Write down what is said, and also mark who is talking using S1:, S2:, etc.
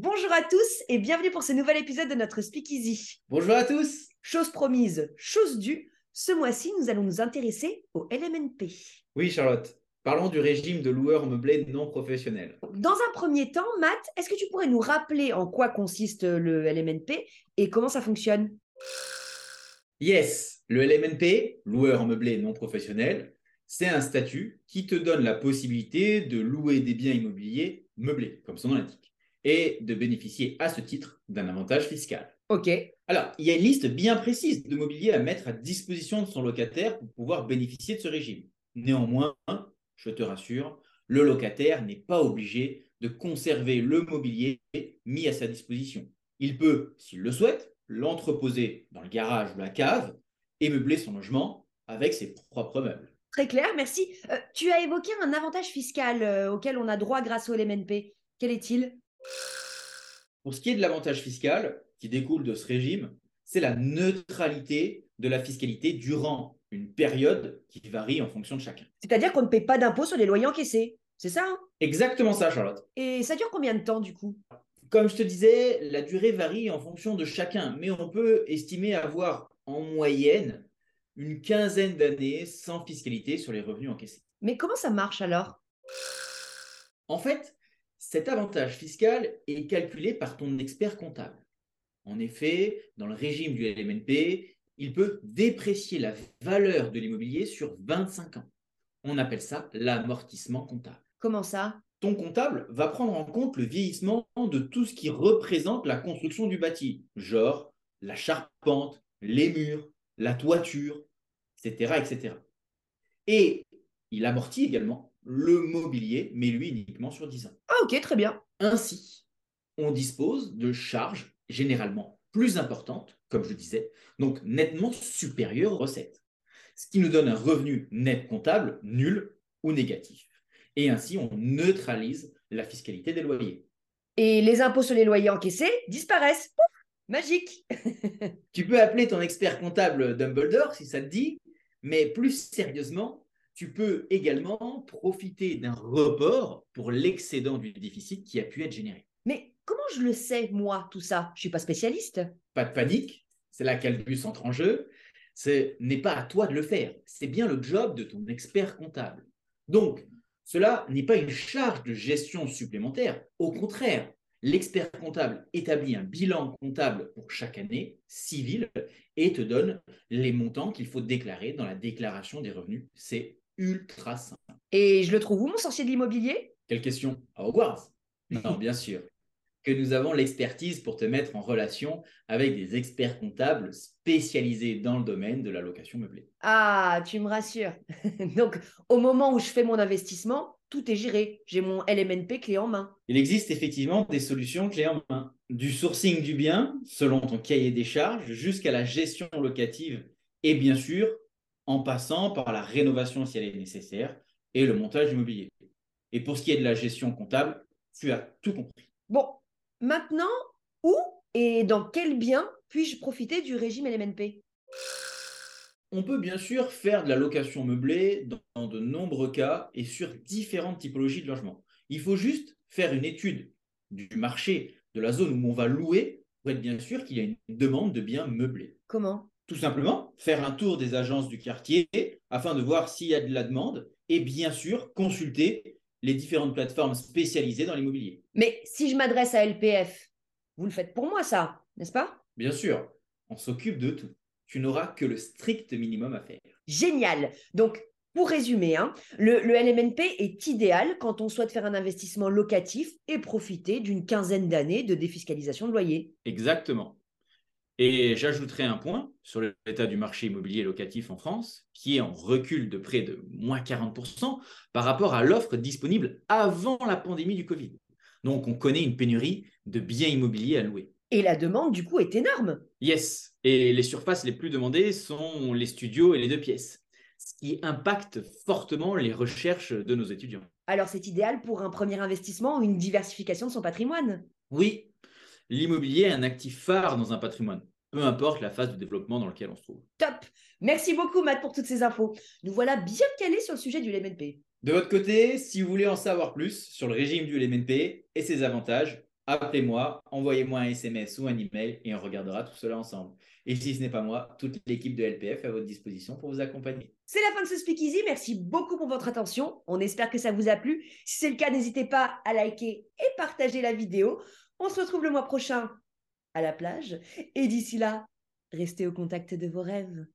S1: Bonjour à tous et bienvenue pour ce nouvel épisode de notre Speakeasy.
S2: Bonjour à tous.
S1: Chose promise, chose due, ce mois-ci nous allons nous intéresser au LMNP.
S2: Oui Charlotte, parlons du régime de loueur meublé non professionnel.
S1: Dans un premier temps, Matt, est-ce que tu pourrais nous rappeler en quoi consiste le LMNP et comment ça fonctionne?
S2: Yes, le LMNP, loueur meublé non professionnel, c'est un statut qui te donne la possibilité de louer des biens immobiliers meublés, comme son nom l'indique, et de bénéficier à ce titre d'un avantage fiscal.
S1: Ok.
S2: Alors, il y a une liste bien précise de mobilier à mettre à disposition de son locataire pour pouvoir bénéficier de ce régime. Néanmoins, je te rassure, le locataire n'est pas obligé de conserver le mobilier mis à sa disposition. Il peut, s'il le souhaite, l'entreposer dans le garage ou la cave et meubler son logement avec ses propres meubles.
S1: Très clair, merci. Euh, tu as évoqué un avantage fiscal euh, auquel on a droit grâce au LMNP. Quel est-il?
S2: Pour ce qui est de l'avantage fiscal qui découle de ce régime, c'est la neutralité de la fiscalité durant une période qui varie en fonction de chacun.
S1: C'est-à-dire qu'on ne paie pas d'impôt sur les loyers encaissés. C'est ça hein?
S2: Exactement ça, Charlotte.
S1: Et ça dure combien de temps du coup?
S2: Comme je te disais, la durée varie en fonction de chacun, mais on peut estimer avoir en moyenne une quinzaine d'années sans fiscalité sur les revenus encaissés.
S1: Mais comment ça marche alors?
S2: En fait, cet avantage fiscal est calculé par ton expert comptable. En effet, dans le régime du LMNP, il peut déprécier la valeur de l'immobilier sur 25 ans. On appelle ça l'amortissement comptable.
S1: Comment ça?
S2: Ton comptable va prendre en compte le vieillissement de tout ce qui représente la construction du bâti, genre la charpente, les murs, la toiture, etc. etc. Et il amortit également le mobilier, mais lui uniquement sur 10 ans.
S1: Ah ok, très bien.
S2: Ainsi, on dispose de charges généralement plus importantes, comme je disais, donc nettement supérieures aux recettes, ce qui nous donne un revenu net comptable nul ou négatif. Et ainsi, on neutralise la fiscalité des loyers.
S1: Et les impôts sur les loyers encaissés disparaissent. Pouf Magique
S2: Tu peux appeler ton expert comptable Dumbledore si ça te dit, mais plus sérieusement, tu peux également profiter d'un report pour l'excédent du déficit qui a pu être généré.
S1: Mais comment je le sais, moi, tout ça? Je suis pas spécialiste.
S2: Pas de panique, c'est là qu'Albus entre en jeu. Ce n'est pas à toi de le faire, c'est bien le job de ton expert comptable. Donc, cela n'est pas une charge de gestion supplémentaire. Au contraire, l'expert comptable établit un bilan comptable pour chaque année civile et te donne les montants qu'il faut déclarer dans la déclaration des revenus. C'est ultra simple.
S1: Et je le trouve où, mon sorcier de l'immobilier?
S2: Quelle question? À Hogwarts? Non, bien sûr. Que nous avons l'expertise pour te mettre en relation avec des experts comptables spécialisés dans le domaine de la location meublée.
S1: Ah, tu me rassures. Donc, au moment où je fais mon investissement, tout est géré. J'ai mon LMNP clé en main.
S2: Il existe effectivement des solutions clés en main. Du sourcing du bien, selon ton cahier des charges, jusqu'à la gestion locative et bien sûr, en passant par la rénovation si elle est nécessaire et le montage immobilier. Et pour ce qui est de la gestion comptable, tu as tout compris.
S1: Bon, maintenant, où et dans quel bien puis-je profiter du régime LMNP
S2: On peut bien sûr faire de la location meublée dans de nombreux cas et sur différentes typologies de logements. Il faut juste faire une étude du marché, de la zone où on va louer, pour être bien sûr qu'il y a une demande de biens meublés.
S1: Comment?
S2: Tout simplement, faire un tour des agences du quartier afin de voir s'il y a de la demande et bien sûr consulter les différentes plateformes spécialisées dans l'immobilier.
S1: Mais si je m'adresse à LPF, vous le faites pour moi, ça, n'est-ce pas?
S2: Bien sûr, on s'occupe de tout. Tu n'auras que le strict minimum à faire.
S1: Génial Donc, pour résumer, hein, le, le LMNP est idéal quand on souhaite faire un investissement locatif et profiter d'une quinzaine d'années de défiscalisation de loyer.
S2: Exactement. Et j'ajouterai un point sur l'état du marché immobilier locatif en France, qui est en recul de près de moins 40% par rapport à l'offre disponible avant la pandémie du Covid. Donc on connaît une pénurie de biens immobiliers à louer.
S1: Et la demande, du coup, est énorme.
S2: Yes, et les surfaces les plus demandées sont les studios et les deux pièces, ce qui impacte fortement les recherches de nos étudiants.
S1: Alors c'est idéal pour un premier investissement ou une diversification de son patrimoine?
S2: Oui, l'immobilier est un actif phare dans un patrimoine, peu importe la phase de développement dans laquelle on se trouve.
S1: Top Merci beaucoup, Matt, pour toutes ces infos. Nous voilà bien calés sur le sujet du LMNP.
S2: De votre côté, si vous voulez en savoir plus sur le régime du LMNP et ses avantages, appelez-moi, envoyez-moi un SMS ou un email et on regardera tout cela ensemble. Et si ce n'est pas moi, toute l'équipe de LPF est à votre disposition pour vous accompagner.
S1: C'est la fin de ce Speakeasy. Merci beaucoup pour votre attention. On espère que ça vous a plu. Si c'est le cas, n'hésitez pas à liker et partager la vidéo. On se retrouve le mois prochain à la plage. Et d'ici là, restez au contact de vos rêves.